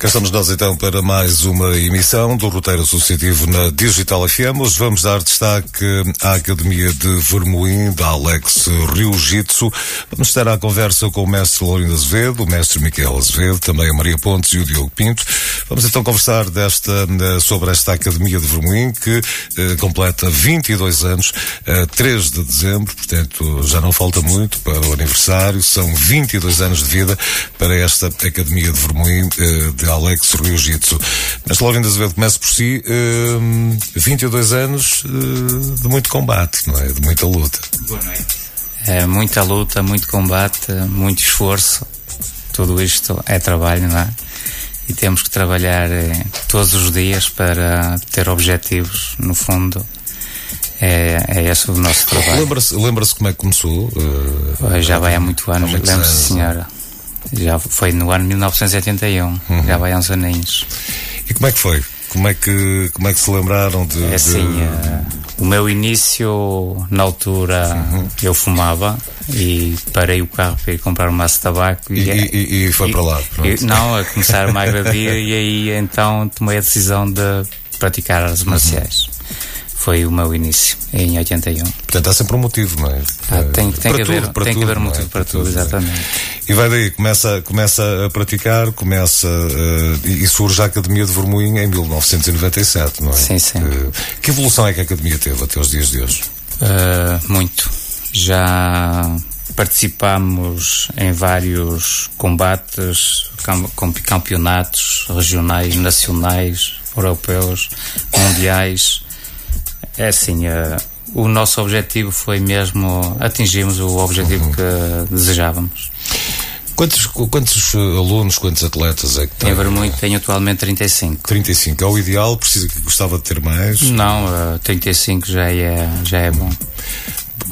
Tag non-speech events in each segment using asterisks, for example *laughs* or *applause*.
Cá estamos nós então para mais uma emissão do Roteiro Associativo na Digital FM. Hoje vamos dar destaque à Academia de Vermoim, da Alex Rio Jitsu. Vamos estar à conversa com o mestre Lourinho Azevedo, o mestre Miquel Azevedo, também a Maria Pontes e o Diogo Pinto. Vamos então conversar desta, eh, sobre esta Academia de Vermoim que eh, completa 22 anos, eh, 3 de dezembro, portanto já não falta muito para o aniversário. São 22 anos de vida para esta Academia de Vermoim eh, de Alex Rio Jitsu. Mas Laurindo Azevedo começa por si, uh, 22 anos uh, de muito combate, não é? De muita luta. Boa noite. É, muita luta, muito combate, muito esforço. Tudo isto é trabalho, não é? E temos que trabalhar eh, todos os dias para ter objetivos, no fundo. É, é esse o nosso trabalho. Lembra-se lembra como é que começou? Uh, já vai há muito anos, lembro-se, senhora. Já foi no ano 1981, uhum. já vai há uns aninhos. E como é que foi? Como é que, como é que se lembraram de. É assim, de... Uh, o meu início, na altura, uhum. eu fumava e parei o carro para ir comprar um maço de tabaco. E, e, e, e foi para lá? Não, a começar uma agradia e aí então tomei a decisão de praticar artes marciais. Uhum foi o meu início, em 81. Portanto, há sempre um motivo, não é? Ah, tem tem que haver, tem que haver um motivo é? para, tudo, exatamente. E vai daí, começa, começa a praticar, começa uh, e surge a Academia de Vermoinho em 1997, não é? Sim, sim. Uh, que evolução é que a Academia teve até os dias de hoje? Uh, muito. Já participamos em vários combates, campeonatos regionais, nacionais, europeus, mundiais é assim, uh, o nosso objetivo foi mesmo atingirmos o objetivo uhum. que desejávamos. Quantos, quantos alunos, quantos atletas é que tem? Tem muito, tenho atualmente 35. 35. É o ideal? Precisa que gostava de ter mais? Não, uh, eh, 35 já é, já é bom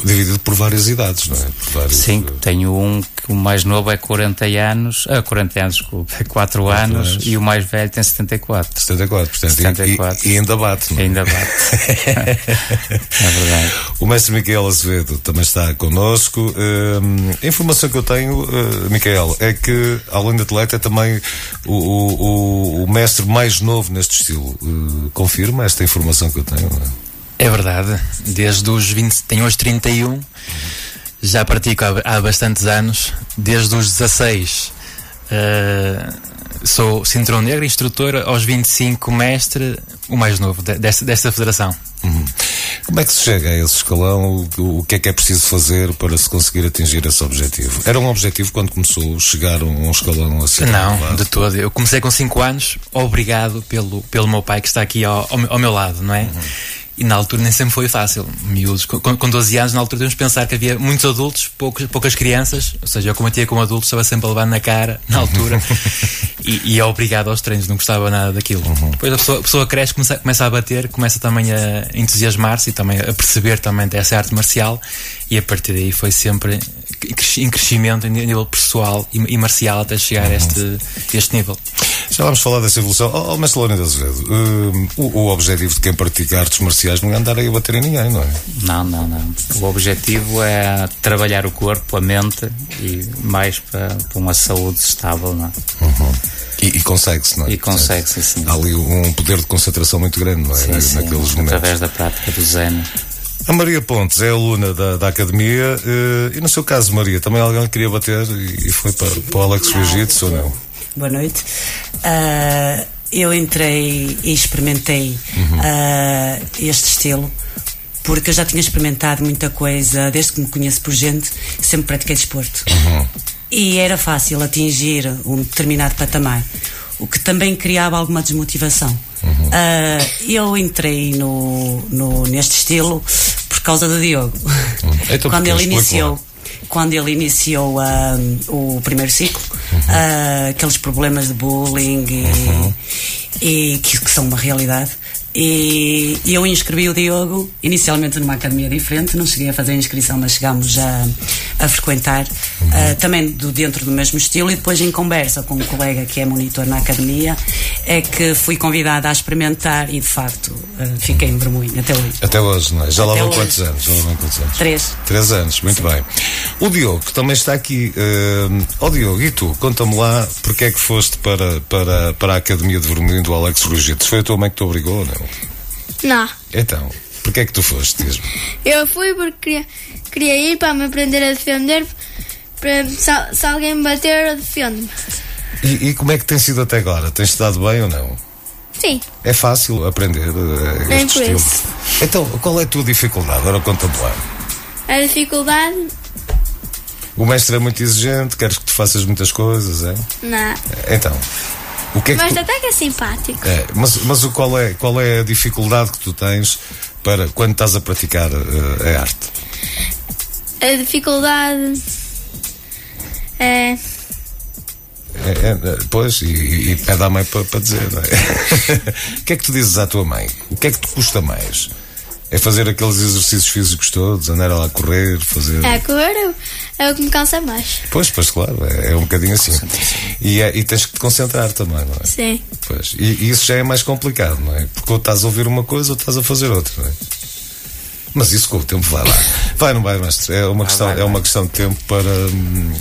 dividido por várias idades, não é? Vários... Sim, tenho um que o mais novo é 40 anos, ah, 40 anos, desculpa, é 4, 4 anos, anos, e o mais velho tem 74. 74, portanto, 74. E, e ainda bate, não é? Ainda bate. *laughs* é verdade. O mestre Miquel Azevedo também está connosco. Uh, a informação que eu tenho, uh, Miquel, é que, além de atleta, é também o, o, o mestre mais novo neste estilo. Uh, confirma esta informação que eu tenho? Não é? É verdade. Desde os 20. Tenho hoje 31. Já pratico há, há bastantes anos. Desde os 16. Uh, sou cinturão negro, instrutor. Aos 25, mestre. O mais novo desta, desta federação. Uhum. Como é que se chega a esse escalão? O, o, que é que é preciso fazer para se conseguir atingir esse objetivo? Era um objetivo quando começou chegar a um, um escalão assim? Não, de todo. Eu comecei com 5 anos, obrigado pelo, pelo meu pai que está aqui ao, ao, ao meu lado, não é? Uhum. E na altura nem sempre foi fácil. Miúdos, com, com 12 anos, na altura temos que pensar que havia muitos adultos, poucos, poucas crianças. Ou seja, eu combatia com adultos, estava sempre a levar na cara, na altura. *laughs* e, e é obrigado aos treinos, não gostava nada daquilo. Uhum. Depois a pessoa, a pessoa cresce, começa, começa a bater, começa também a entusiasmar-se e também a perceber também dessa arte marcial. E a partir daí foi sempre em crescimento em nível pessoal e, e marcial até chegar uhum. a este, este nível. Já vamos falar dessa evolução. Oh, oh Mestre Lourenço Azevedo, uh, o, o, objetivo de quem pratica artes marciais não é andar aí a bater em ninguém, não é? Não, não, não. O objetivo é trabalhar o corpo, a mente e mais para, para uma saúde estável, não é? Uhum. E, e consegue-se, não é? E consegue-se, sim. Há ali um poder de concentração muito grande, não é? Sim, sim, Naqueles momentos. Através da prática do Zen. A Maria Pontes é aluna da, da academia uh, e no seu caso, Maria, também alguém queria bater e, foi para, para o Alex Jiu-Jitsu ou não? Boa noite. Uh, eu entrei e experimentei uhum. uh, este estilo porque eu já tinha experimentado muita coisa desde que me conheço por gente, sempre pratiquei desporto. Uhum. E era fácil atingir um determinado patamar, o que também criava alguma desmotivação. Uhum. Uh, eu entrei no, no, neste estilo causa do Diogo. Então, Quando ele iniciou quando ele iniciou uh, o primeiro ciclo, uhum. uh, aqueles problemas de bullying e, uhum. e que, que, são uma realidade. E, e eu inscrevi o Diogo inicialmente numa academia diferente, não cheguei a fazer a inscrição, mas chegámos a, a frequentar uhum. uh, também do, dentro do mesmo estilo. E depois, em conversa com um colega que é monitor na academia, é que fui convidada a experimentar e de facto uh, fiquei em vermelho até hoje. Até hoje, não é? Já lá vão quantos anos? Já lá vão quantos anos? Três. Três anos, muito Sim. bem. O Diogo também está aqui. Uh, oh Diogo, e tu? Conta-me lá porque é que foste para, para, para a Academia de Vermelho do Alex Rugitos. Foi a tua mãe que te obrigou ou não? Não. Então, porquê é que tu foste mesmo? Eu fui porque queria, queria ir para me aprender a defender. Para, se, se alguém me bater, eu defendo-me. E, e, como é que tem sido até agora? Tens estado bem ou não? Sim. É fácil aprender uh, Nem este por estilo? Isso. Então, qual é a tua dificuldade? Agora conta-me lá. A dificuldade. O mestre é muito exigente, queres que tu faças muitas coisas, é? Não. Então, o que é que mas tu... até que é simpático. É, mas mas o, qual, é, qual é a dificuldade que tu tens para quando estás a praticar uh, a arte? A dificuldade é. É, é, pois, e, e pede à mãe para, para dizer, não é? *laughs* o que é que tu dizes à tua mãe? O que é que te custa mais? É fazer aqueles exercícios físicos todos, andar lá a correr, fazer. É, correr é o que me cansa mais. Pois, pois, claro, é, é um bocadinho assim. E, é, e tens que te concentrar também, não é? Sim. Pois, e, e, isso já é mais complicado, não é? Porque ou estás a ouvir uma coisa ou estás a fazer outra, não é? Mas isso com o tempo vai lá. Vai, não vai, mestre? É uma, questão, vai, é uma questão de tempo para. Hum,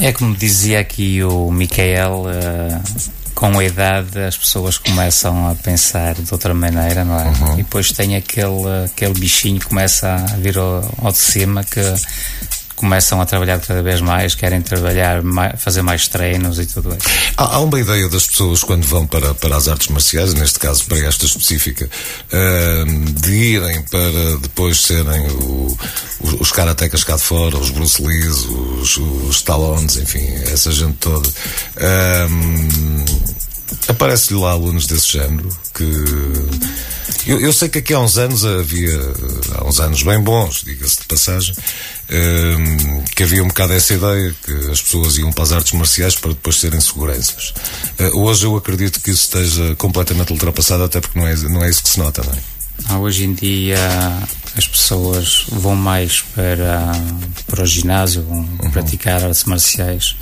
é como dizia aqui o Micael. Uh com a idade as pessoas começam a pensar de outra maneira, não é? Uhum. E depois tem aquele, aquele bichinho que começa a vir ao, ao de cima que começam a trabalhar cada vez mais, querem trabalhar, mais, fazer mais treinos e tudo isso. Há, há, uma ideia das pessoas quando vão para, para as artes marciais, neste caso para esta específica, uh, de irem para depois serem o, os, os karatecas cá de fora, os Bruce Lee, os, os enfim, essa gente toda. Uh, Aparece-lhe lá alunos desse género que. Eu, eu, sei que aqui há uns anos havia, há uns anos bem bons, diga-se de passagem, um, que havia um bocado essa ideia que as pessoas iam para as artes marciais para depois serem seguranças. Uh, hoje eu acredito que isso esteja completamente ultrapassado, até porque não é, não é isso que se nota, não é? Ah, hoje em dia as pessoas vão mais para, para o ginásio, vão uhum. praticar artes marciais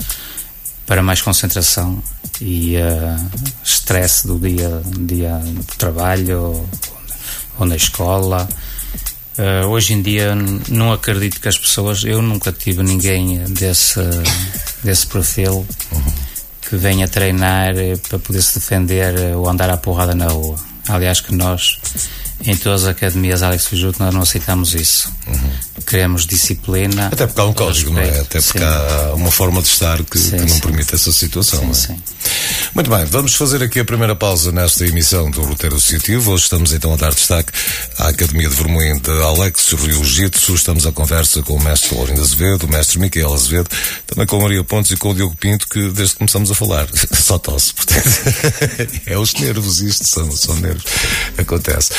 para mais concentração e uh, estresse do dia, dia de trabalho ou, ou na escola. Uh, hoje em dia não acredito que as pessoas, eu nunca tive ninguém desse, desse perfil que venha treinar para poder se defender ou andar à porrada na rua. Aliás, que nós em todas as academias Alex Fijuto nós não aceitamos isso. Uhum. Queremos disciplina. Até porque há um código, não é? Até porque sim. há uma forma de estar que, sim, que não sim. permite essa situação. Sim, é? sim. Muito bem, vamos fazer aqui a primeira pausa nesta emissão do Roteiro Associativo. Hoje estamos então a dar destaque à Academia de Vermoim de Alex Rio Jitsu. Estamos à conversa com o mestre Lourinho Azevedo, o mestre Miquel Azevedo, também com a Maria Pontes e com o Diogo Pinto, que desde que começamos a falar *laughs* só tosse. Portanto, *laughs* é os nervos, isto são, são nervos. Acontece.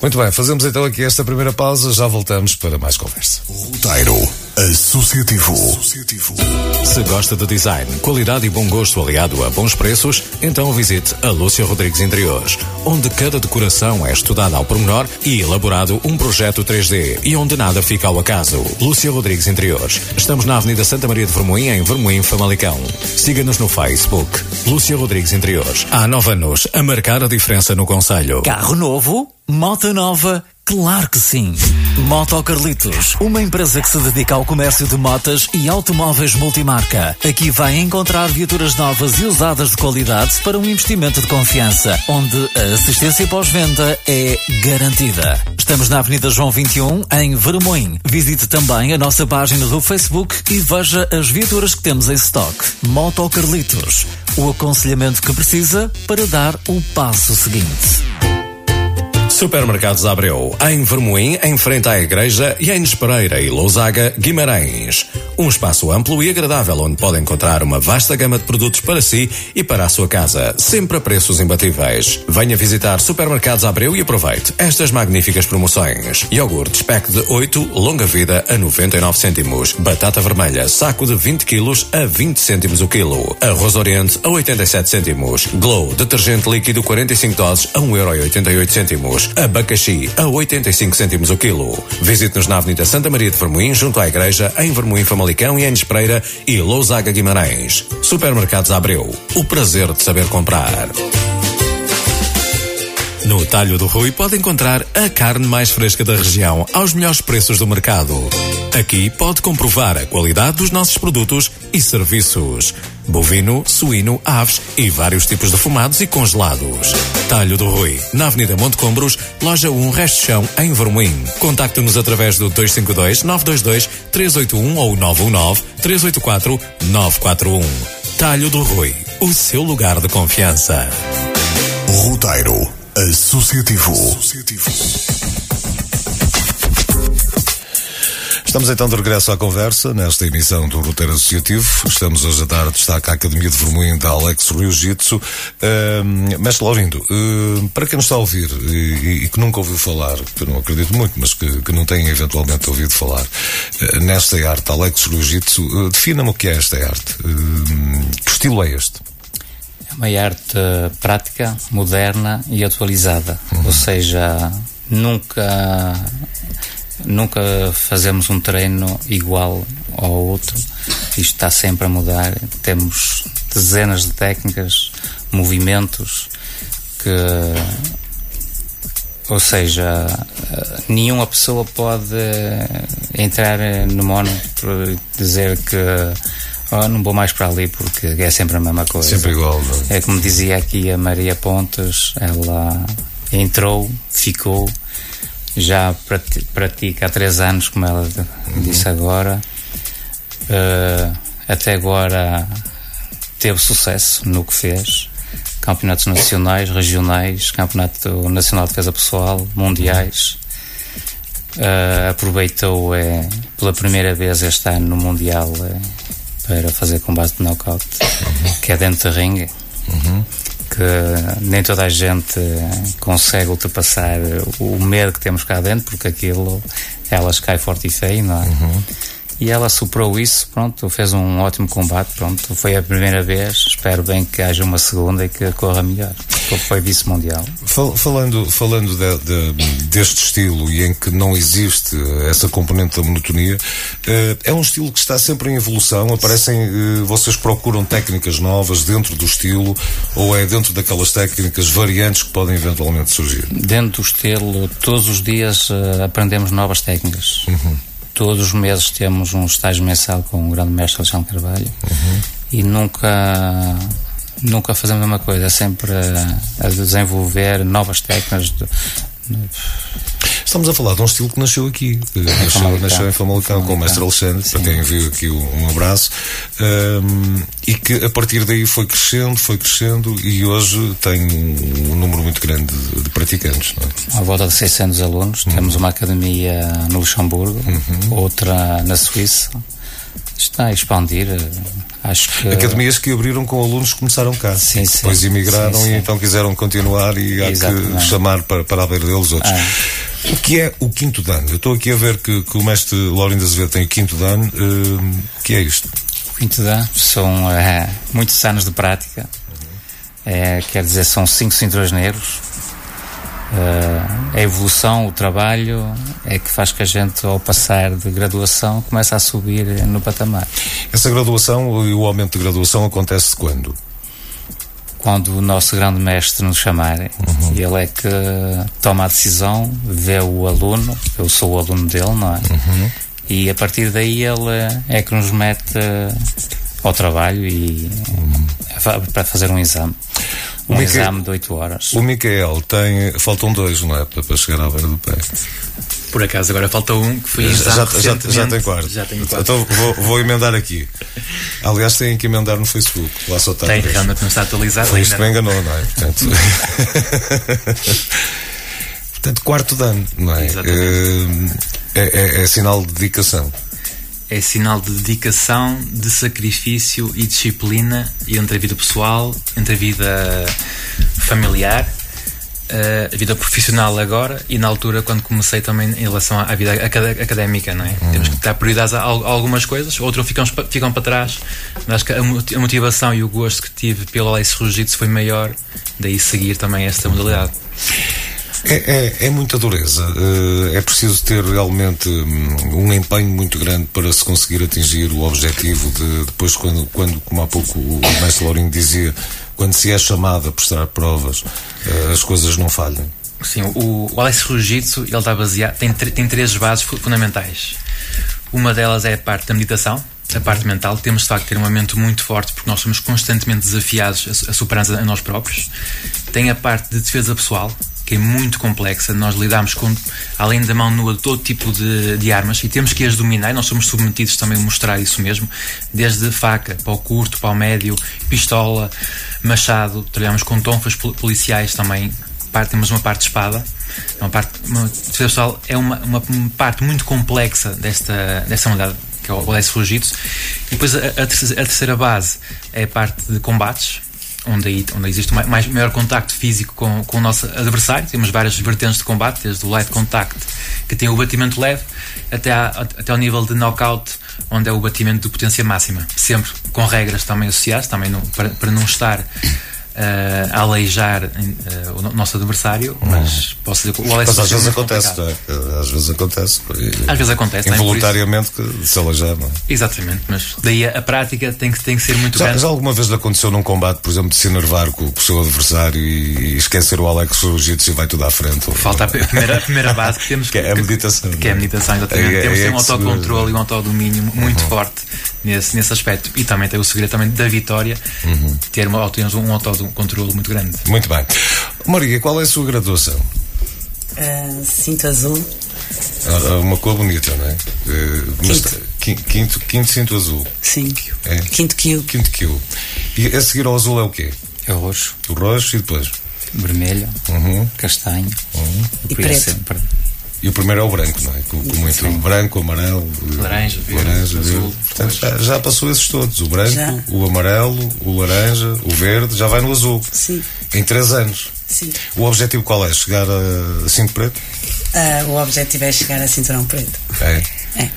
Muito bem, fazemos então aqui esta primeira pausa, já voltamos para mais conversa. Roteiro Associativo. Associativo. Se gosta de design, qualidade e bom gosto aliado a bons preços, então visite a Lúcia Rodrigues Interiores, onde cada decoração é estudada ao pormenor e elaborado um projeto 3D e onde nada fica ao acaso. Lúcia Rodrigues Interiores. Estamos na Avenida Santa Maria de Vermoim, em Vermoim, Famalicão. Siga-nos no Facebook. Lúcia Rodrigues Interiores. Há nove anos a marcar a diferença no Conselho. Carro novo? Moto nova? Claro que sim! Moto Carlitos, uma empresa que se dedica ao comércio de motas e automóveis multimarca. Aqui vai encontrar viaturas novas e usadas de qualidade para um investimento de confiança, onde a assistência pós-venda é garantida. Estamos na Avenida João 21, em Vermoim. Visite também a nossa página do Facebook e veja as viaturas que temos em stock. Moto Carlitos, o aconselhamento que precisa para dar o passo seguinte. Supermercados Abreu, em Vermoim, em frente à igreja, e em Espereira e Lousaga, Guimarães. Um espaço amplo e agradável onde pode encontrar uma vasta gama de produtos para si e para a sua casa, sempre a preços imbatíveis. Venha visitar Supermercados Abreu e aproveite estas magníficas promoções. Iogurte pack de 8, longa vida a 99 cêntimos. Batata vermelha, saco de 20 quilos a 20 cêntimos o quilo. Arroz Oriente a 87 cêntimos. Glow, detergente líquido 45 doses a 1,88 cêntimos. Abacaxi a 85 cêntimos o quilo. Visite-nos na Avenida Santa Maria de Vermoim, junto à Igreja, em Vermoim Famalicão e em Espreira e Lousaga Guimarães. Supermercados Abreu. O prazer de saber comprar. No Talho do Rui pode encontrar a carne mais fresca da região aos melhores preços do mercado. Aqui pode comprovar a qualidade dos nossos produtos e serviços. Bovino, suíno, aves e vários tipos de fumados e congelados. Talho do Rui, na Avenida Monte Combros, loja 1, Resto Chão, em Vermoim. Contacte-nos através do 252 922 381 ou 919 384 941. Talho do Rui, o seu lugar de confiança. Roteiro Associativo. Estamos então de regresso à conversa nesta emissão do Roteiro Associativo. Estamos hoje a dar destaque à Academia de Vermoim da Alex Rio Jitsu. Uh, Mestre Laurindo, uh, para quem nos está a ouvir e, e, que nunca ouviu falar, que eu não acredito muito, mas que, que não tem eventualmente ouvido falar, uh, nesta arte, Alex Rio Jitsu, uh, defina-me o que é esta arte. que estilo é este? É uma arte prática, moderna e atualizada. Uhum. Ou seja, nunca nunca fazemos um treino igual ao outro. Isto está sempre a mudar. Temos dezenas de técnicas, movimentos que ou seja, nenhuma pessoa pode entrar no mono por dizer que oh, não vou mais para ali porque é sempre a mesma coisa. Sempre igual. Não? É como dizia aqui a Maria Pontes, ela entrou, ficou, já pratica há três anos, como ela uhum. disse agora. Uh, até agora teve sucesso no que fez. Campeonatos nacionais, regionais, Campeonato Nacional de Defesa Pessoal, mundiais. Uh, aproveitou é, pela primeira vez este ano no Mundial é, para fazer combate de knockout, uhum. que é dentro de ringue. Uhum que nem toda a gente consegue ultrapassar o medo que temos cá dentro, porque aquilo elas cai forte e feio, não é? Uhum. E ela superou isso, pronto, fez um ótimo combate, pronto, foi a primeira vez, espero bem que haja uma segunda e que corra melhor, porque foi vice-mundial. Falando, falando de, de, deste estilo e em que não existe essa componente da monotonia, eh, é um estilo que está sempre em evolução, aparecem, eh, vocês procuram técnicas novas dentro do estilo ou é dentro daquelas técnicas variantes que podem eventualmente surgir? Dentro do estilo, todos os dias eh, aprendemos novas técnicas. Uhum todos os meses temos um estágio mensal com o grande mestre Alexandre Carvalho uhum. e nunca nunca fazemos a mesma coisa, sempre a, a desenvolver novas técnicas de, Estamos a falar de um estilo que nasceu aqui, nasceu, nasceu em Famalicão com o mestre Alexandre, Sim. para quem viu aqui um, abraço, um, e que a partir daí foi crescendo, foi crescendo e hoje tem um, número muito grande de, de praticantes. É? À volta de 600 alunos, uhum. temos uma academia no Luxemburgo, uhum. outra na Suíça, está a expandir. Acho que... Academias que abriram com alunos que começaram cá. Sim, sim. Depois emigraram sim, sim. e então quiseram continuar e há Exatamente. que chamar para, para haver deles outros. Ah. O que é o quinto dan? Eu estou aqui a ver que, que o mestre Laurindo Azevedo tem o quinto dan. Uh, o que é isto? O quinto dan são uh, muitos anos de prática. Uh, quer dizer, são cinco cinturões negros Uh, a evolução, o trabalho é que faz que a gente, ao passar de graduação, comece a subir no patamar. Essa graduação e o aumento de graduação acontece quando? Quando o nosso grande mestre nos chamar. Uhum. Ele é que toma a decisão, vê o aluno, eu sou o aluno dele, não é? Uhum. E a partir daí ele é que nos mete ao trabalho e uhum. para fazer um exame um Mica... exame de 8 horas. O Micael tem. Faltam dois, não é? Para chegar à beira do pé. Por acaso, agora falta um que foi já, já, já, tem quarto. Já tenho quarto. Então vou, vou, emendar aqui. Aliás, tem que emendar no Facebook. Lá só está. Tem, realmente não está atualizado. Isto me enganou, não é? Portanto, *laughs* Portanto quarto dano, não é? Eh, é, é, é sinal de dedicação. É sinal de dedicação, de sacrifício e disciplina entre a vida pessoal, entre a vida familiar, eh, a vida profissional agora e na altura quando comecei também em relação à vida académica, não é? Uhum. Temos que dar prioridade a, algumas coisas, outras ficam, ficam para trás. Mas acho que a motivação e o gosto que tive pelo Alice Rugido foi maior, daí seguir também esta modalidade. É, é, é, muita dureza. Eh, é preciso ter realmente hum, um empenho muito grande para se conseguir atingir o objetivo de depois, quando, quando como há pouco o mestre Lourinho dizia, quando se é chamado a prestar provas, eh, as coisas não falham. Sim, o, o Alex Jiu-Jitsu, ele está baseado, tem, tem três bases fundamentais. Uma delas é a parte da meditação, a parte mental. Temos de facto ter uma mente muito forte porque nós somos constantemente desafiados a, a superar a nós próprios. Tem a parte de defesa pessoal, que é muito complexa. Nós lidamos com, além da mão nua, todo tipo de, de armas e temos que as dominar. Nós somos submetidos também a mostrar isso mesmo, desde faca para o curto, para o médio, pistola, machado. Trabalhamos com tonfas policiais também. Temos uma parte de espada. Uma parte, uma, pessoal, é uma, uma parte muito complexa desta, desta modalidade que é o Alessio Fugitos. E depois a, a, terceira, a terceira base é a parte de combates onde, onde existe mais, mais, maior contacto físico com, com o nosso adversário. Temos várias vertentes de combate, desde o light contact, que tem o batimento leve, até, a, até ao nível de knockout, onde é o batimento de potência máxima. Sempre com regras também associadas, também para, para não estar uh, a aleijar uh, o nosso adversário, mas posso dizer que o Alex Mas às vezes acontece, não é? Às vezes acontece. Às vezes acontece. Involuntariamente que se aleijar, não é? Exatamente, mas daí a, a, prática tem que, tem que ser muito já, grande. Já alguma vez lhe aconteceu num combate, por exemplo, de se enervar com, com o seu adversário e, e esquecer o Alex Jiu-Jitsu e vai tudo à frente? Falta a primeira, a primeira base que temos *laughs* que, é a meditação. Que é a meditação, exatamente. É, temos é, é um autocontrole e um autodomínio muito uhum. forte nesse, nesse aspecto. E também tem o segredo também da vitória, uhum. ter uma, um autocontrole muito grande. Muito bem. Maria, qual é a sua graduação? Uh, cinto azul. Ah, uma cor bonita, não é? Uh, quinto. quinto. Quinto cinto azul. Sim. É. Quinto kill. Quinto kill. E a seguir ao azul é o quê? É o roxo. O roxo e depois? Vermelho, uhum. castanho uhum. e, e preto. Sempre. E o primeiro é o branco, não é? Com, com muito Sim. branco, amarelo, laranja, verde, laranja, azul. Portanto, já, já, passou esses todos: o branco, já. o amarelo, o laranja, o verde, já vai no azul. Sim. Em três anos. Sim. O objetivo qual é? Chegar a cinto preto? Uh, o objetivo é chegar a cinturão preto. É. É.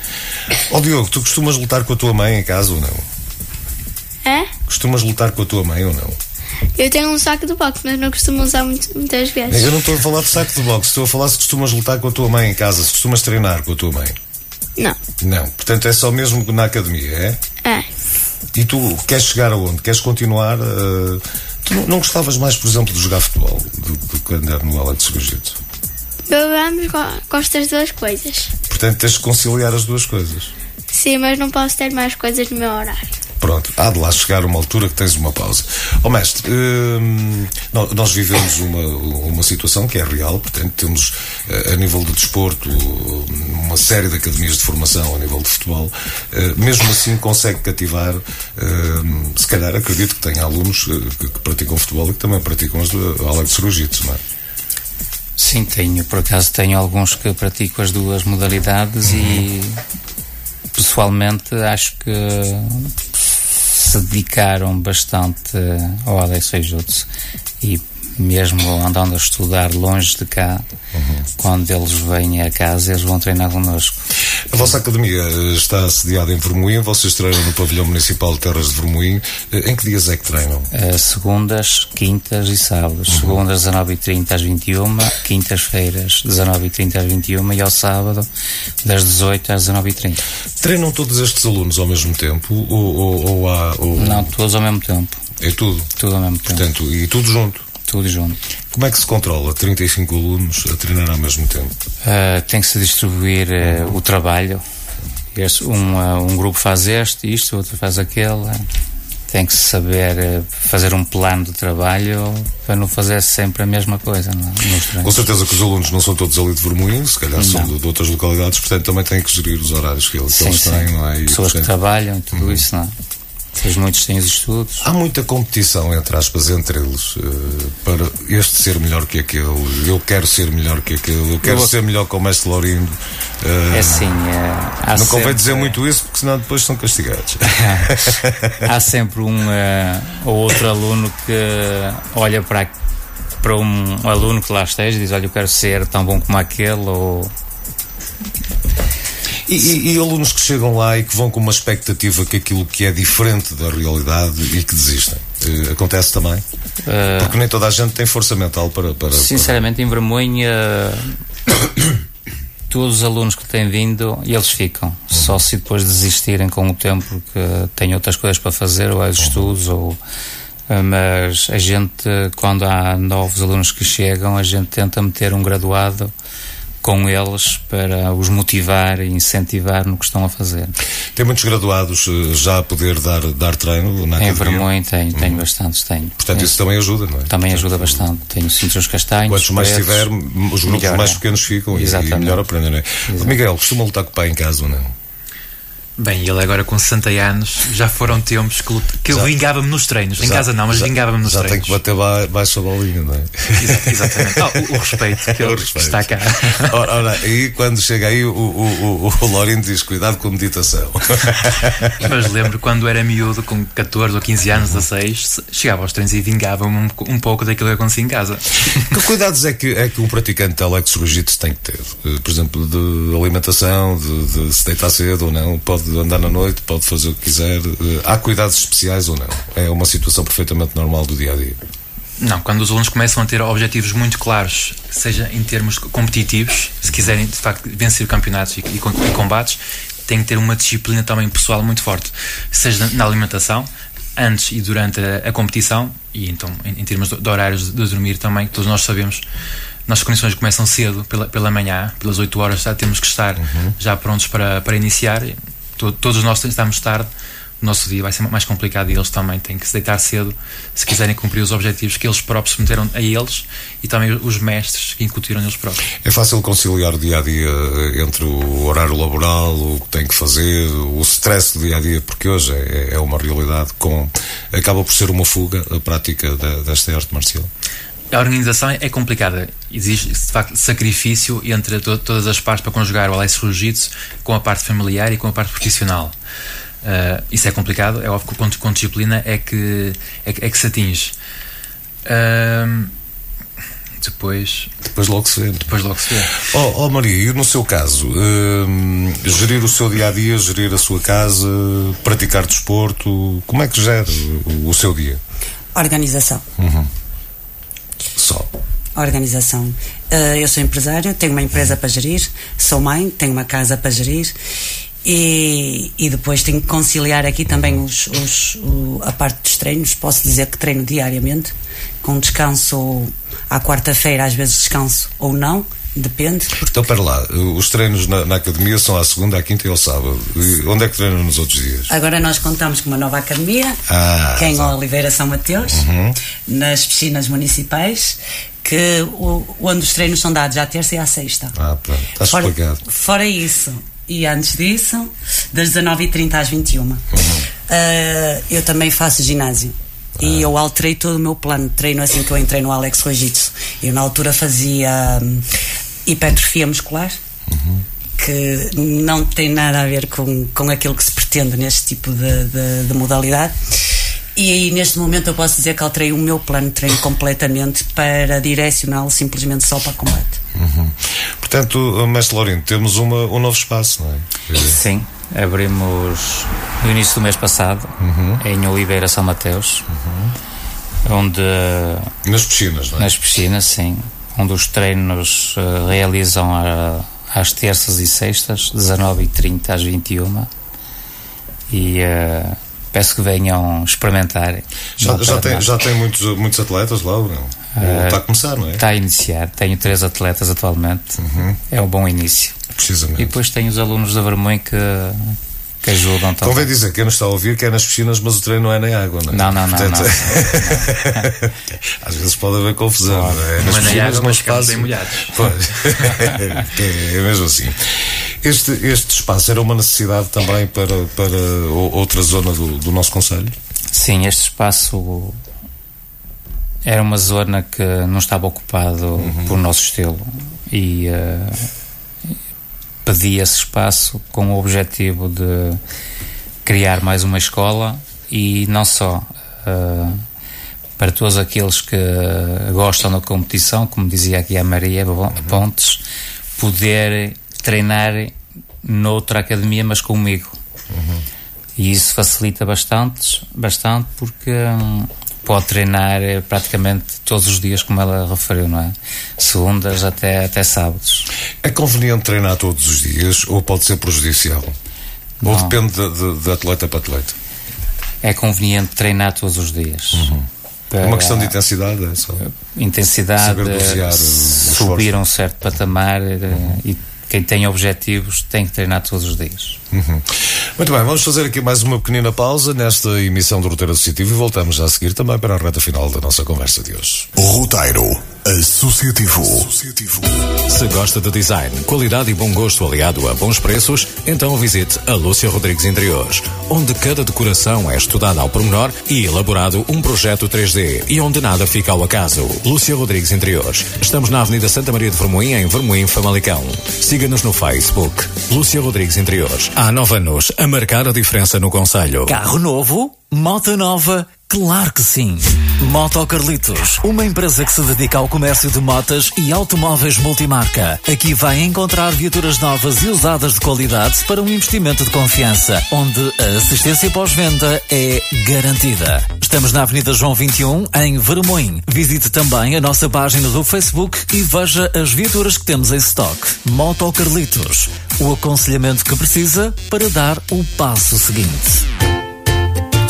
Ó oh, Diogo, tu costumas lutar com a tua mãe em casa ou não? É? Costumas lutar com a tua mãe ou não? Eu tenho um saco de boxe, mas não costumo usar muito, muitas vezes. Eu não estou a falar de saco de boxe, estou a falar se costumas lutar com a tua mãe em casa, se costumas treinar com a tua mãe. Não. Não, portanto é só mesmo na academia, é? É. E tu queres chegar aonde? Queres continuar? Uh... Tu não, não, gostavas mais, por exemplo, de jogar futebol do que andar no Alex Jiu-Jitsu? Eu ambos gosto das duas coisas. Portanto, tens de conciliar as duas coisas. Sim, mas não posso ter mais coisas no meu horário. Pronto, há de lá chegar uma altura que tens uma pausa. Ó oh, mestre, hum, nós vivemos uma, uma situação que é real, portanto, temos eh, a nível de desporto uma série de academias de formação a nível de futebol, eh, mesmo assim consegue cativar, hum, se calhar acredito que tenha alunos eh, que, praticam futebol e que também praticam as Alex Jiu-Jitsu, não é? Sim, tenho, por acaso tenho alguns que praticam as duas modalidades uhum. e pessoalmente acho que se dedicaram bastante ao Adesei Jutsu. E mesmo andando a estudar longe de cá, uhum. quando eles vêm a casa, eles vão treinar connosco. A vossa academia eh, está sediada em Vermoim, vocês treinam no pavilhão municipal de Terras de Vermoim. Eh, em que dias é que treinam? Uh, segundas, quintas e sábados. Uhum. Segundas, 19h30 às 21 quintas-feiras, 19h30 às 21 e ao sábado, das 18 às 19h30. Treinam todos estes alunos ao mesmo tempo? Ou, ou, ou há. Ou... Não, todos ao mesmo tempo. É tudo? Tudo ao mesmo tempo. Portanto, e tudo junto? Tudo junto. Como é que se controla 35 alunos a treinar ao mesmo tempo? Uh, tem que se distribuir uh, o trabalho. Este, um, uh, um grupo faz este, isto, outro faz aquele. Tem que saber fazer um plano de trabalho para não fazer sempre a mesma coisa. Não, é? Com certeza que os alunos não são todos ali de Vermoinho, se calhar são de, de, outras localidades, portanto também têm que gerir os horários que eles, sim, que eles têm, não é? E, Pessoas portanto... que trabalham e tudo uhum. isso, não é? Depois muitos têm os estudos. Há muita competição, entre aspas, entre eles, uh, para este ser melhor que aquele, eu quero ser melhor que aquele, eu quero eu... ser melhor que o mestre Laurindo. Uh, é assim, uh, não convém dizer muito isso, porque senão depois são castigados. *laughs* *laughs* há sempre um ou outro aluno que olha para, para um aluno que lá esteja e diz: Olha, eu quero ser tão bom como aquele, ou e, e, e, alunos que chegam lá e que vão com uma expectativa que aquilo que é diferente da realidade e que desistem. Uh, acontece também? Uh, Porque nem toda a gente tem força mental para. para sinceramente, para... em Vermonha. *coughs* todos os alunos que têm vindo, eles ficam. Uhum. Só se depois desistirem com o tempo, porque têm outras coisas para fazer, ou é os uhum. estudos, ou eh, mas a gente, quando há novos alunos que chegam, a gente tenta meter um graduado com eles para os motivar e incentivar no que estão a fazer. Tem muitos graduados eh, já a poder dar, dar treino na Em Vermonho tenho, tenho uhum. bastantes, tenho. Portanto, isso também ajuda, não é? Também Portanto, ajuda bastante. Tenho cintos castanhos. Quantos mais tiver, os grupos melhor, mais pequenos ficam e, e melhor aprendem, não é? Miguel, costuma lutar com o pai em casa ou não? Bem, ele agora com 60 anos, já foram tempos que, que eu vingava-me nos treinos. Em casa não, mas vingava-me nos já treinos. Já tem que bater baixo a bolinha, não é? exatamente. Oh, o, o, respeito que, *laughs* ele, respeito. está cá. *laughs* Ora, ora, e quando chega aí, o, o, o, o Lourinho diz: cuidado com a meditação. *laughs* mas lembro quando era miúdo, com 14 ou 15 anos, 16, chegava aos treinos e vingava-me um, um, pouco daquilo que acontecia em casa. Que cuidados é que, é que um praticante de Alex Jiu-Jitsu tem que ter? Eh, por exemplo, de alimentação, de, de se deitar cedo ou não? Pode pode andar na noite, pode fazer o que quiser. Eh, há cuidados especiais ou não? É uma situação perfeitamente normal do dia a dia? Não, quando os alunos começam a ter objetivos muito claros, seja em termos competitivos, se quiserem de facto vencer campeonatos e, e, e combates, têm que ter uma disciplina também pessoal muito forte, seja na alimentação, antes e durante a, a competição, e então em, em termos de, de, horários de dormir também, todos nós sabemos nossas condições começam cedo, pela, pela manhã, pelas 8 horas já temos que estar uhum. já prontos para, para iniciar todos nós estamos tarde, o nosso dia vai ser mais complicado e eles também têm que se deitar cedo se quiserem cumprir os objetivos que eles próprios meteram a eles e também os mestres que incutiram neles próprios. É fácil conciliar o dia a dia entre o horário laboral, o que tem que fazer, o stress do dia a dia, porque hoje é, é uma realidade com. acaba por ser uma fuga a prática desta arte marcial. A organização é complicada. Existe, de facto, sacrifício entre to todas as partes para conjugar o Alex Jiu-Jitsu com a parte familiar e com a parte profissional. Uh, isso é complicado. É óbvio que com, com disciplina é que, é, é que se atinge. Uh, depois. Depois logo se vê. Depois logo se vê. Oh, oh Maria, e no seu caso, uh, gerir o seu dia a dia, gerir a sua casa, praticar desporto, como é que gera o, o seu dia? Organização. Uhum. Só. Organização. Uh, eu sou empresária, tenho uma empresa para gerir, sou mãe, tenho uma casa para gerir e, e depois tenho que conciliar aqui também os, os, o, a parte dos treinos. Posso dizer que treino diariamente, com descanso à quarta-feira, às vezes descanso ou não, Depende. Porque... Então, para lá, os treinos na, na, academia são à segunda, à quinta e ao sábado. E onde é que treinam nos outros dias? Agora nós contamos com uma nova academia, ah, que é em Oliveira São Mateus, uhum. nas piscinas municipais, que o, onde os treinos são dados à terça e à sexta. Ah, pronto, está fora, explicado. Fora isso, e antes disso, das 19h30 às 21 h uhum. uh, eu também faço ginásio. Ah. E eu alterei todo o meu plano de treino assim que eu entrei no Alex Rojitsu. Eu na altura fazia hum, hipertrofia muscular, uhum. que não tem nada a ver com, com aquilo que se pretende neste tipo de, de, de modalidade. E aí, neste momento, eu posso dizer que alterei o meu plano de treino completamente para direcioná-lo simplesmente só para combate. Uhum. Portanto, Mestre Lourinho, temos uma, um novo espaço, não é? Sim, abrimos no início do mês passado, uhum. em Oliveira São Mateus, uhum. onde. Nas piscinas, não é? Nas piscinas, sim onde os treinos uh, realizam a, às terças e sextas, 19h30 às 21 e uh, peço que venham experimentar. Já, já tem, já tem muitos, muitos atletas lá ou não? Uh, está a começar, não é? Está a iniciar. Tenho três atletas atualmente. Uhum. É um bom início. Precisamente. E depois tenho os alunos da Vermonho que que ajudam também. Convém dizer, quem nos está a ouvir que é nas piscinas, mas o treino não é nem água, não é? Não, não, Portanto, não. não. *laughs* Às vezes pode haver confusão, claro. não é? Nas não é nem água, mas espaço... bem molhados. Pois. *laughs* é, é mesmo assim. Este, este espaço era uma necessidade também para, para outra zona do, do nosso Conselho? Sim, este espaço era uma zona que não estava ocupado uhum. por nosso estilo e uh, pedi esse espaço com o objetivo de criar mais uma escola e não só uh, para todos aqueles que gostam da competição, como dizia aqui a Maria Pontes, poder treinar noutra academia, mas comigo. Uhum. E isso facilita bastante, bastante porque hum, pode treinar eh, praticamente todos os dias, como ela referiu, não é? Segundas até, até sábados. É conveniente treinar todos os dias ou pode ser prejudicial? Não. Ou depende de, de, de, atleta para atleta? É conveniente treinar todos os dias. Uhum. É uma questão de intensidade, é só. Intensidade, subir um certo patamar uhum. e quem tem objetivos tem que treinar todos os dias. Uhum. Muito bem, vamos fazer aqui mais uma pequena pausa nesta emissão do Roteiro Associativo e voltamos já a seguir também para a reta final da nossa conversa de hoje. Roteiro Associativo. Associativo. Se gosta de design, qualidade e bom gosto aliado a bons preços, então visite a Lúcia Rodrigues Interiores, onde cada decoração é estudada ao pormenor e elaborado um projeto 3D e onde nada fica ao acaso. Lúcia Rodrigues Interiores. Estamos na Avenida Santa Maria de Vermoim, em Vermoim, Famalicão. Siga-nos no Facebook. Lúcia Rodrigues Interiores. Há nove anos a marcar a diferença no Conselho. Carro novo, moto nova Claro que sim! Moto Carlitos, uma empresa que se dedica ao comércio de motas e automóveis multimarca. Aqui vai encontrar viaturas novas e usadas de qualidade para um investimento de confiança, onde a assistência pós-venda é garantida. Estamos na Avenida João 21, em Vermoim. Visite também a nossa página do Facebook e veja as viaturas que temos em stock. Moto Carlitos, o aconselhamento que precisa para dar o passo seguinte.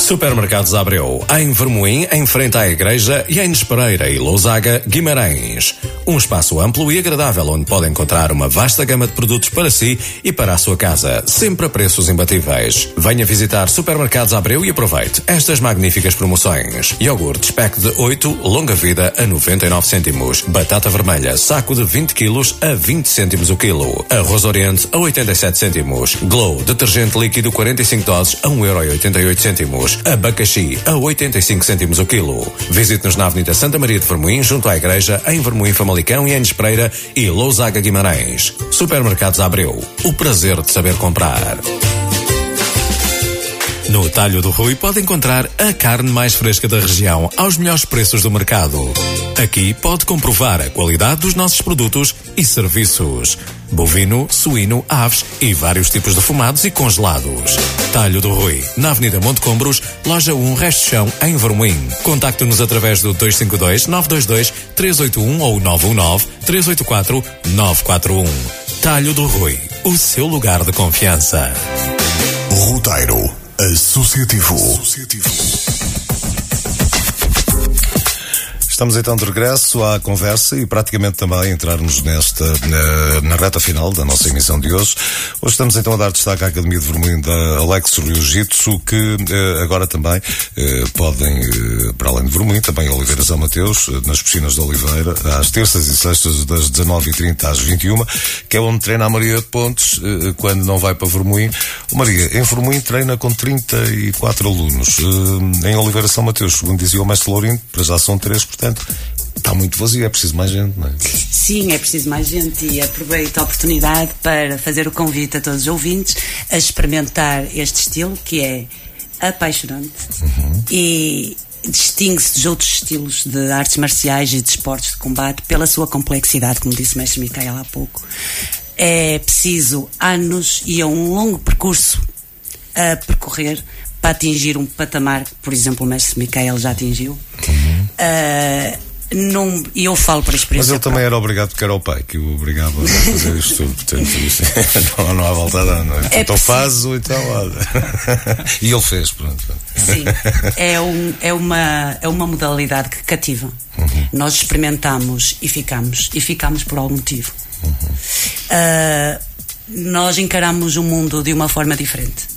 Supermercados Abreu, em Vermoim, em frente à Igreja e em Espereira e Lousaga, Guimarães. Um espaço amplo e agradável onde pode encontrar uma vasta gama de produtos para si e para a sua casa, sempre a preços imbatíveis. Venha visitar Supermercados Abreu e aproveite estas magníficas promoções. Iogurte pack de 8, longa vida a 99 cêntimos. Batata vermelha, saco de 20 quilos a 20 cêntimos o quilo. Arroz Oriente a 87 cêntimos. Glow, detergente líquido 45 doses a 1,88 abacaxi a 85 cêntimos o quilo. Visite-nos na Avenida Santa Maria de Vermoim, junto à Igreja, em Vermoim, Famalicão e em Espreira e Lousaga Guimarães. Supermercados Abreu. O prazer de saber comprar. No Talho do Rui pode encontrar a carne mais fresca da região aos melhores preços do mercado. Aqui pode comprovar a qualidade dos nossos produtos e serviços. Bovino, suíno, aves e vários tipos de fumados e congelados. Talho do Rui, na Avenida Monte Combros, loja 1, Resto Chão, em Vermoim. Contacte-nos através do 252 922 381 ou 919 384 941. Talho do Rui, o seu lugar de confiança. Roteiro Associativo. Associativo. Estamos então de regresso à conversa e praticamente também entrarmos nesta, na, na, reta final da nossa emissão de hoje. Hoje estamos então a dar destaque à Academia de Vermelho da Alex Rio Jitsu, que eh, agora também eh, podem, eh, para além de Vermelho, também Oliveira São Mateus, eh, nas piscinas de Oliveira, às terças e sextas das 19h30 às 21 que é onde treina a Maria Pontes, eh, quando não vai para Vermelho. Maria, em Vermelho treina com 34 alunos. Eh, em Oliveira São Mateus, segundo dizia o mestre Lourinho, para já são três, portanto, Portanto, está muito vazio, é preciso mais gente, não é? Sim, é preciso mais gente e aproveito a oportunidade para fazer o convite a todos os ouvintes a experimentar este estilo que é apaixonante uhum. e distingue-se dos outros estilos de artes marciais e de esportes de combate pela sua complexidade, como disse o mestre Micael há pouco. É preciso anos e é um longo percurso a percorrer para atingir um patamar que, por exemplo, o mestre Micael já atingiu. Uhum. Uh, não, e eu falo por experiência. Mas ele também era obrigado porque era o pai que o obrigava a fazer isto tudo. Portanto, isso, *laughs* não, não há volta a dar, não é? é então faz o então E ele fez, pronto. Sim, é, um, é, uma, é uma modalidade que cativa. Uhum. Nós experimentamos e ficamos. E ficamos por algum motivo. Uhum. Uh, nós encaramos o mundo de uma forma diferente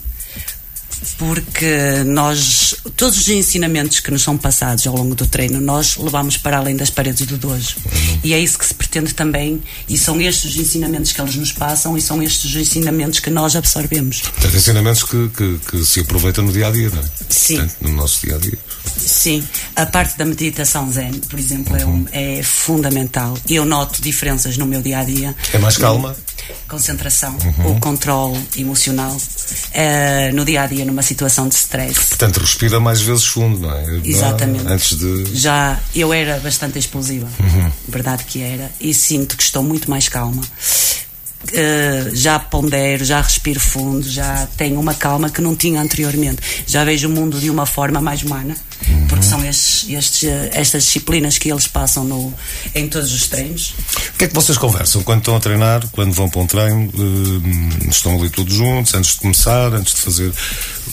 porque nós, todos os ensinamentos que nos são passados ao longo do treino, nós levamos para além das paredes do dojo. Uhum. E é isso que se pretende também, e são estes os ensinamentos que eles nos passam e são estes os ensinamentos que nós absorvemos. Portanto, ensinamentos que, que, que se aproveitam no dia a dia, não é? Sim. Portanto, no nosso dia a dia. Sim, a parte da meditação zen, por exemplo, é, um, é fundamental. Eu noto diferenças no meu dia a dia. É mais calma? Concentração, o controle emocional, eh, no dia a dia, numa situação de stress. Portanto, respira mais vezes fundo, não é? Exatamente. Antes de. Já eu era bastante explosiva, verdade que era, e sinto que estou muito mais calma. Uh, já pondero, já respiro fundo, já tenho uma calma que não tinha anteriormente. Já vejo o mundo de uma forma mais humana, porque são estes, estes, uh, estas disciplinas que eles passam no, em todos os treinos. O que é que vocês conversam quando estão a treinar, quando vão para um treino? Uh, estão ali todos juntos, antes de começar, antes de fazer.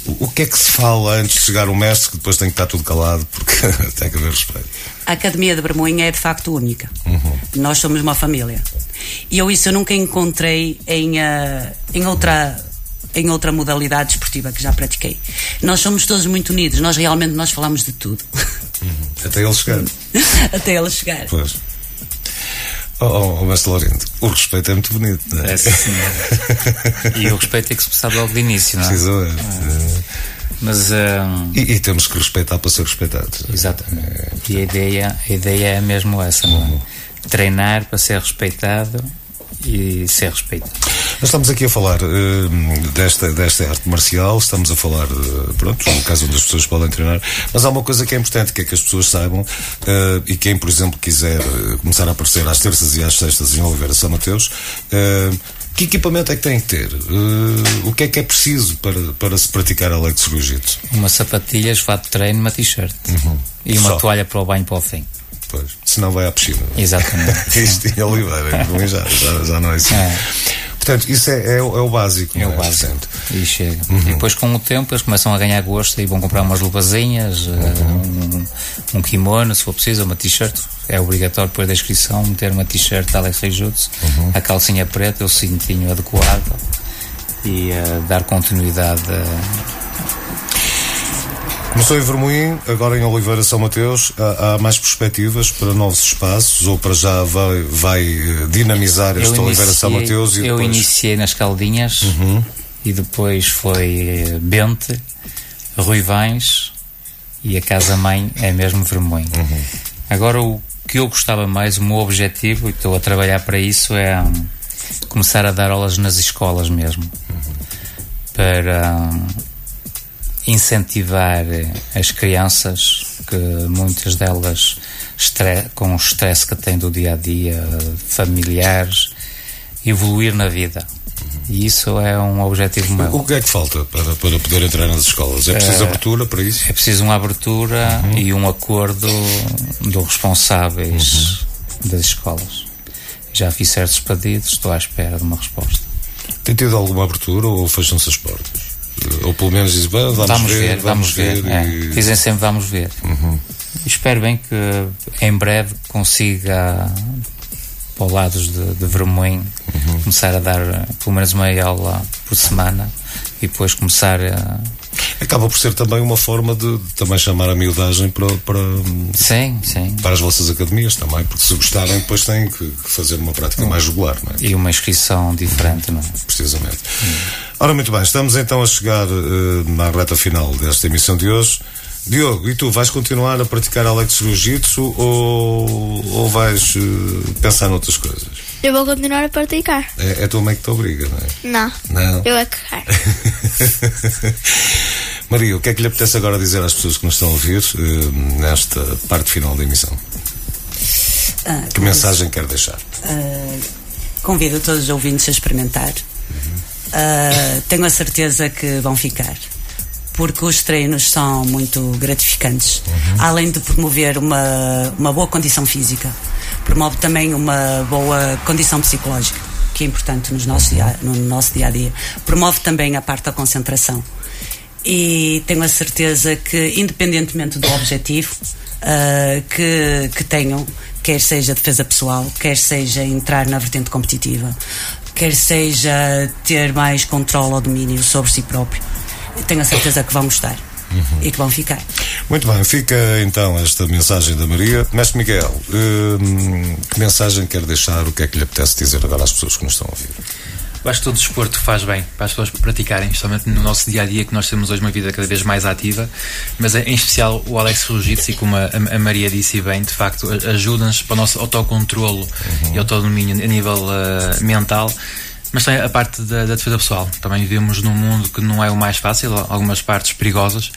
O, o que é que se fala antes de chegar o mestre, que depois tem que estar tudo calado, porque *laughs* tem que haver respeito? A Academia de Bermoinha é de facto única. Nós somos uma família. E eu isso eu nunca encontrei em, uh, em outra em outra modalidade esportiva que já pratiquei. Nós somos todos muito unidos, nós realmente nós falamos de tudo. Até ele chegar. *laughs* Até ele chegar. Pois. Oh, oh, oh Mestre Laurindo, o respeito é muito bonito, não é? É, sim, senhor. *laughs* e o respeito tem que se passar logo de início, não é? Precisamente. Mas. hum, E, e temos que respeitar para ser respeitados. Exatamente. E a ideia, a ideia é mesmo essa, não é? Treinar para ser respeitado e ser respeitado. Nós estamos aqui a falar eh, desta, desta arte marcial, estamos a falar, eh, pronto, no caso onde as pessoas podem treinar, mas há uma coisa que é importante, que é que as pessoas saibam, eh, e quem, por exemplo, quiser começar a aparecer às terças e às sextas em Oliveira São Mateus, que equipamento é que tem que ter? Eh, o que é que é preciso para, para se praticar Alex Jiu-Jitsu? Uma sapatilhas, fato de treino, uma t-shirt. E uma Só. toalha para o banho para o fim. Pois, senão vai à piscina. Exatamente. *laughs* Isto em Oliveira, já, já, já não é assim. É. Portanto, isso é, é, o- é o básico. É o básico. Portanto, E chega. E depois, com o tempo, eles começam a ganhar gosto e vão comprar umas luvazinhas, eh, um, um kimono, se for preciso, uma t-shirt. É obrigatório, depois da inscrição, meter uma t-shirt da Alex Feijutsu, a calcinha preta, o cintinho adequado e eh, dar continuidade. eh, Começou em Vermoim, agora em Oliveira São Mateus. Há, há mais perspectivas para novos espaços ou para já vai, vai eh, dinamizar este Oliveira São Mateus eu depois. iniciei nas Caldinhas e depois foi eh, Bente, Ruivães e a casa-mãe é mesmo Vermonho. Agora o que eu gostava mais, o meu objetivo, e estou a trabalhar para isso, é hum, começar a dar aulas nas escolas mesmo. Para hum, incentivar eh, as crianças, que muitas delas com o stress que têm do dia a dia, familiares, evoluir na vida. E isso é um objetivo meu. O que é que falta para, para poder entrar nas escolas? É preciso abertura para isso? É preciso uma abertura e um acordo dos responsáveis das escolas. Já fiz certos pedidos, estou à espera de uma resposta. Tem tido alguma abertura ou fecham-se as portas? Ou pelo menos dizem, "Bem, vamos, Vamos ver, ver, vamos ver. é. e- Dizem sempre vamos ver. Espero bem que em breve consiga, para os lados de, de Vermoim, começar a dar pelo menos meia aula por semana e depois começar a. Acaba por ser também uma forma de, de também chamar a miudagem para, para, Sim, sim. para as vossas academias também, porque se gostarem depois têm que, fazer uma prática mais regular, não é? E uma inscrição diferente, não é? precisamente. Ora, muito bem, estamos então a chegar na reta final desta emissão de hoje. Diogo, e tu vais continuar a praticar Alex Jiu-Jitsu ou, ou vais eh, pensar noutras coisas? Eu vou continuar a praticar. É, é a tua mãe que te obriga, não é? Não. Não. Eu é que quero. *laughs* Maria, o que é que lhe apetece agora dizer às pessoas que nos estão a ouvir eh, nesta parte final da emissão? Ah, Que mensagem quer deixar? Ah, convido todos os ouvintes a experimentar. Ah, tenho a certeza que vão ficar. Porque os treinos são muito gratificantes. Além de promover uma, uma boa condição física, promove também uma boa condição psicológica, que é importante nos nossos dia, no nosso dia a dia. Promove também a parte da concentração. E tenho a certeza que, independentemente do objetivo ah, que, que tenham, quer seja defesa pessoal, quer seja entrar na vertente competitiva, quer seja ter mais controle ou domínio sobre si próprio, tenho a certeza que vão gostar. uhum. e que vão ficar. Muito bem, fica então esta mensagem da Maria. Mestre Miguel, hum, que mensagem quer deixar? O que é que lhe apetece dizer agora às pessoas que nos estão a ouvir? Eu acho que todo desporto faz bem para as pessoas praticarem, especialmente no nosso dia a dia, que nós temos hoje uma vida cada vez mais ativa. Mas em especial o Alex Rugic, como a, a, Maria disse bem, de facto ajuda-nos para o nosso autocontrolo uhum. e autodomínio a nível uh, mental mas tem a parte da, da, defesa pessoal. Também vivemos num mundo que não é o mais fácil, algumas partes perigosas,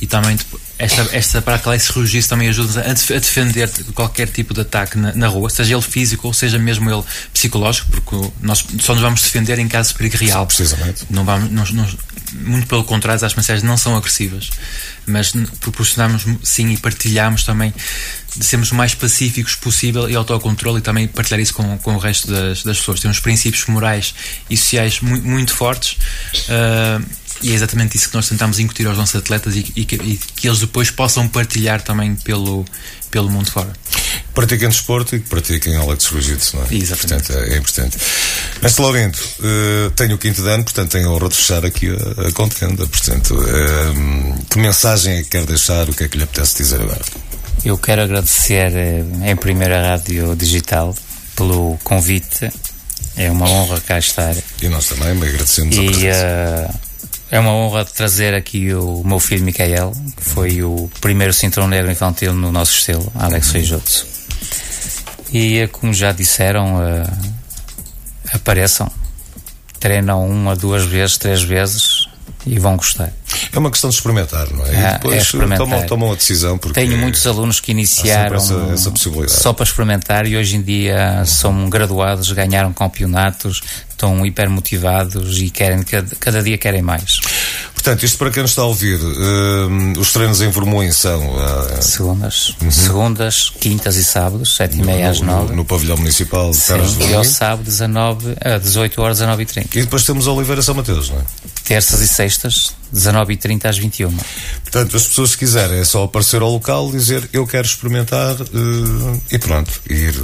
e também esta, esta para a cirurgia também ajuda a, defender qualquer tipo de ataque na, na, rua, seja ele físico ou seja mesmo ele psicológico, porque nós só nos vamos defender em caso de perigo real. Precisamente. Não vamos, não, não, muito pelo contrário, as mensagens não são agressivas, mas proporcionamos sim e partilhamos também de sermos o mais pacíficos possível e autocontrole e também partilhar isso com, com o resto das, das pessoas. Temos princípios morais e sociais muito, muito fortes. Uh, e é exatamente isso que nós tentamos incutir aos nossos atletas e, e, que, e, que, eles depois possam partilhar também pelo, pelo mundo fora. Pratiquem desporto e que pratiquem Alex Jiu-Jitsu, não é? Exatamente. Portanto, é, é importante. Mestre Laurindo, uh, tenho o quinto de ano, portanto tenho a honra de fechar aqui a, a contenda. Portanto, uh, que mensagem é que quer deixar? O que é que lhe apetece dizer agora? Eu quero agradecer eh, em primeira rádio digital pelo convite. É uma honra cá estar. E nós também agradecemos e, a presença. Uh, é uma honra trazer aqui o meu filho Micael, que foi o primeiro cinturão negro infantil no nosso estilo, Alex Feijotsu. E eh, como já disseram, uh, apareçam, treinam uma, duas vezes, três vezes e vão gostar. É uma questão de experimentar, não é? é e depois é tomam, tomam a decisão. Porque Tenho muitos alunos que iniciaram essa, essa só para experimentar e hoje em dia uhum. são graduados, ganharam campeonatos, estão hiper motivados e querem, cada, cada dia querem mais. Portanto, isto para quem nos está a ouvir, uh, os treinos em Vermoim são uh, segundas, uhum. segundas, quintas e sábados, sete e meia às nove. No, no, pavilhão municipal de Terras de E ao sábado, 19, uh, 18 horas, 19 e 30. E depois temos Oliveira São Mateus, não é? Terças e sextas, 19 e 30 às 21. Portanto, as pessoas que quiserem é só aparecer ao local, dizer eu quero experimentar uh, e pronto, ir.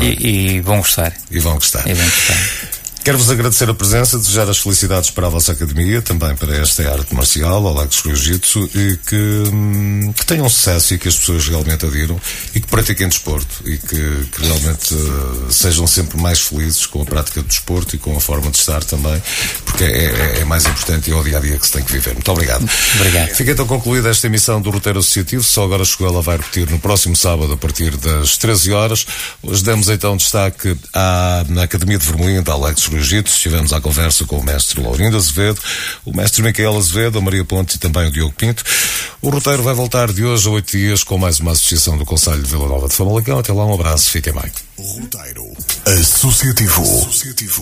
E, e, vão gostar. E vão gostar. E vão gostar. Quero-vos agradecer a presença, desejar as felicidades para a vossa academia, também para esta arte marcial, ao Lagos Jiu-Jitsu, e que, hum, que tenham sucesso e que as pessoas realmente adiram e que pratiquem desporto e que, que realmente uh, sejam sempre mais felizes com a prática do desporto e com a forma de estar também, porque é, é, é mais importante e é o dia a dia que se tem que viver. Muito obrigado. Obrigado. Fica então concluída esta emissão do Roteiro Associativo, só agora chegou ela vai repetir no próximo sábado a partir das 13 horas. Hoje damos então destaque à, na Academia de Vermelho da Alex Jiu-Jitsu. Estivemos à conversa com o mestre Laurindo Azevedo, o mestre Micael Azevedo, a Maria Ponte e também o Diogo Pinto. O roteiro vai voltar de hoje a oito dias com mais uma associação do Conselho de Vila Nova de Famalicão. Até lá, um abraço, fiquem bem. Roteiro Associativo. Associativo.